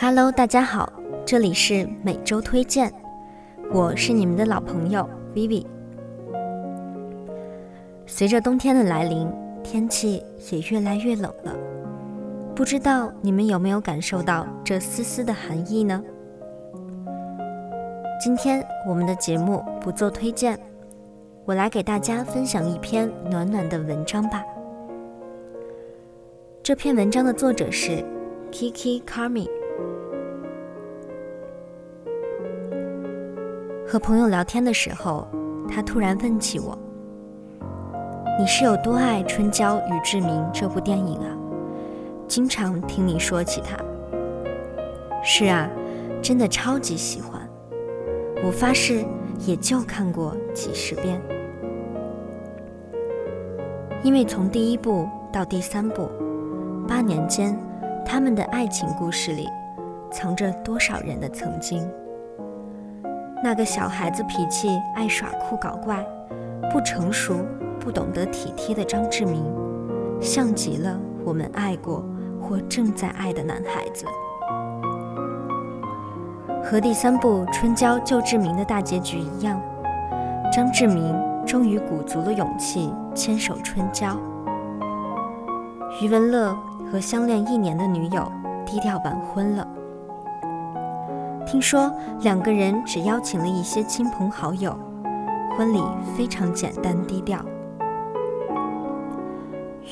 Hello，大家好，这里是每周推荐，我是你们的老朋友 Vivi。随着冬天的来临，天气也越来越冷了，不知道你们有没有感受到这丝丝的寒意呢？今天我们的节目不做推荐，我来给大家分享一篇暖暖的文章吧。这篇文章的作者是 Kiki Kami。和朋友聊天的时候，他突然问起我：“你是有多爱《春娇与志明》这部电影啊？经常听你说起它。”“是啊，真的超级喜欢。我发誓，也就看过几十遍。因为从第一部到第三部，八年间，他们的爱情故事里，藏着多少人的曾经。”那个小孩子脾气爱耍酷搞怪、不成熟、不懂得体贴的张志明，像极了我们爱过或正在爱的男孩子。和第三部《春娇救志明》的大结局一样，张志明终于鼓足了勇气牵手春娇。余文乐和相恋一年的女友低调完婚了。听说两个人只邀请了一些亲朋好友，婚礼非常简单低调。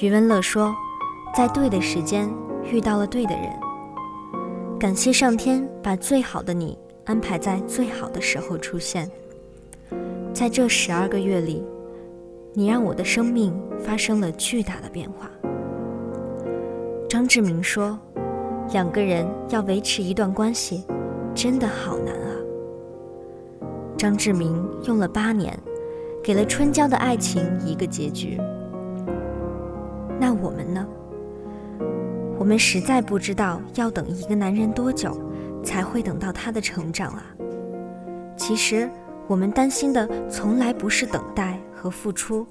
余文乐说，在对的时间遇到了对的人，感谢上天把最好的你安排在最好的时候出现。在这十二个月里，你让我的生命发生了巨大的变化。张志明说，两个人要维持一段关系。真的好难啊！张志明用了八年，给了春娇的爱情一个结局。那我们呢？我们实在不知道要等一个男人多久，才会等到他的成长啊！其实，我们担心的从来不是等待和付出，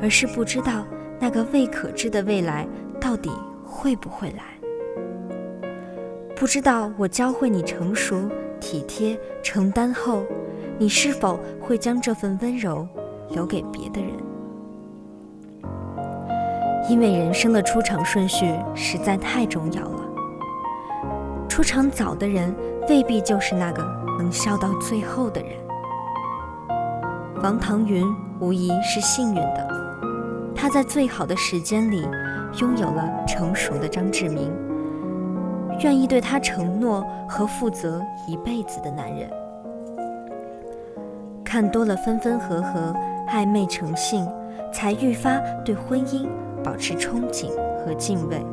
而是不知道那个未可知的未来到底会不会来。不知道我教会你成熟、体贴、承担后，你是否会将这份温柔留给别的人？因为人生的出场顺序实在太重要了。出场早的人未必就是那个能笑到最后的人。王唐云无疑是幸运的，他在最好的时间里拥有了成熟的张志明。愿意对他承诺和负责一辈子的男人，看多了分分合合、暧昧成性，才愈发对婚姻保持憧憬和敬畏。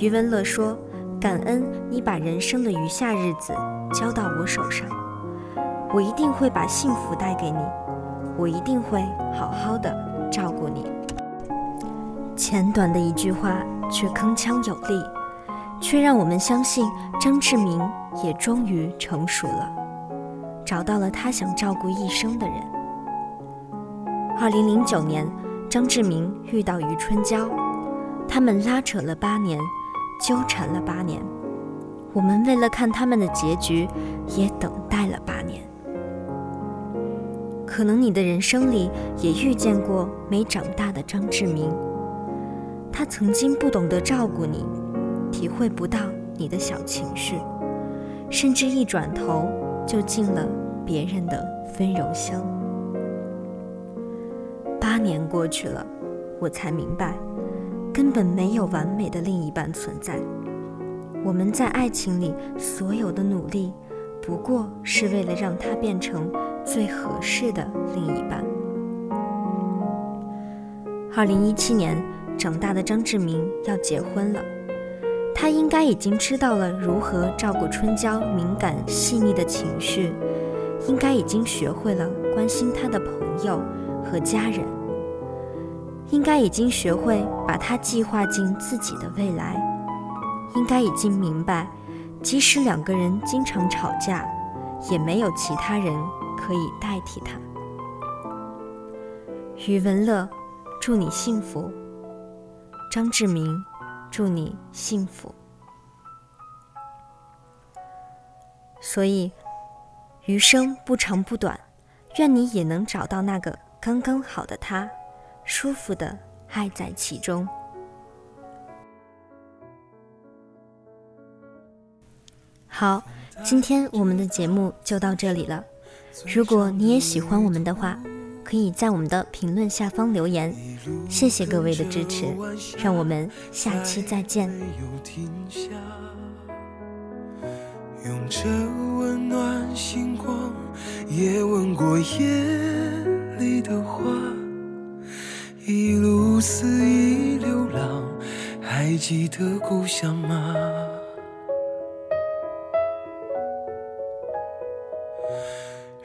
余文乐说：“感恩你把人生的余下日子交到我手上，我一定会把幸福带给你，我一定会好好的照顾你。”简短的一句话，却铿锵有力。却让我们相信，张志明也终于成熟了，找到了他想照顾一生的人。二零零九年，张志明遇到余春娇，他们拉扯了八年，纠缠了八年，我们为了看他们的结局，也等待了八年。可能你的人生里也遇见过没长大的张志明，他曾经不懂得照顾你。体会不到你的小情绪，甚至一转头就进了别人的温柔乡。八年过去了，我才明白，根本没有完美的另一半存在。我们在爱情里所有的努力，不过是为了让他变成最合适的另一半。二零一七年，长大的张志明要结婚了。他应该已经知道了如何照顾春娇敏感细腻的情绪，应该已经学会了关心他的朋友和家人，应该已经学会把他计划进自己的未来，应该已经明白，即使两个人经常吵架，也没有其他人可以代替他。余文乐，祝你幸福。张志明。祝你幸福。所以，余生不长不短，愿你也能找到那个刚刚好的他，舒服的爱在其中。好，今天我们的节目就到这里了。如果你也喜欢我们的话，可以在我们的评论下方留言。谢谢各位的支持，让我们下期再见。用着温暖星光，也吻过夜里的花，一路肆意流浪，还记得故乡吗？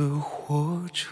的活着。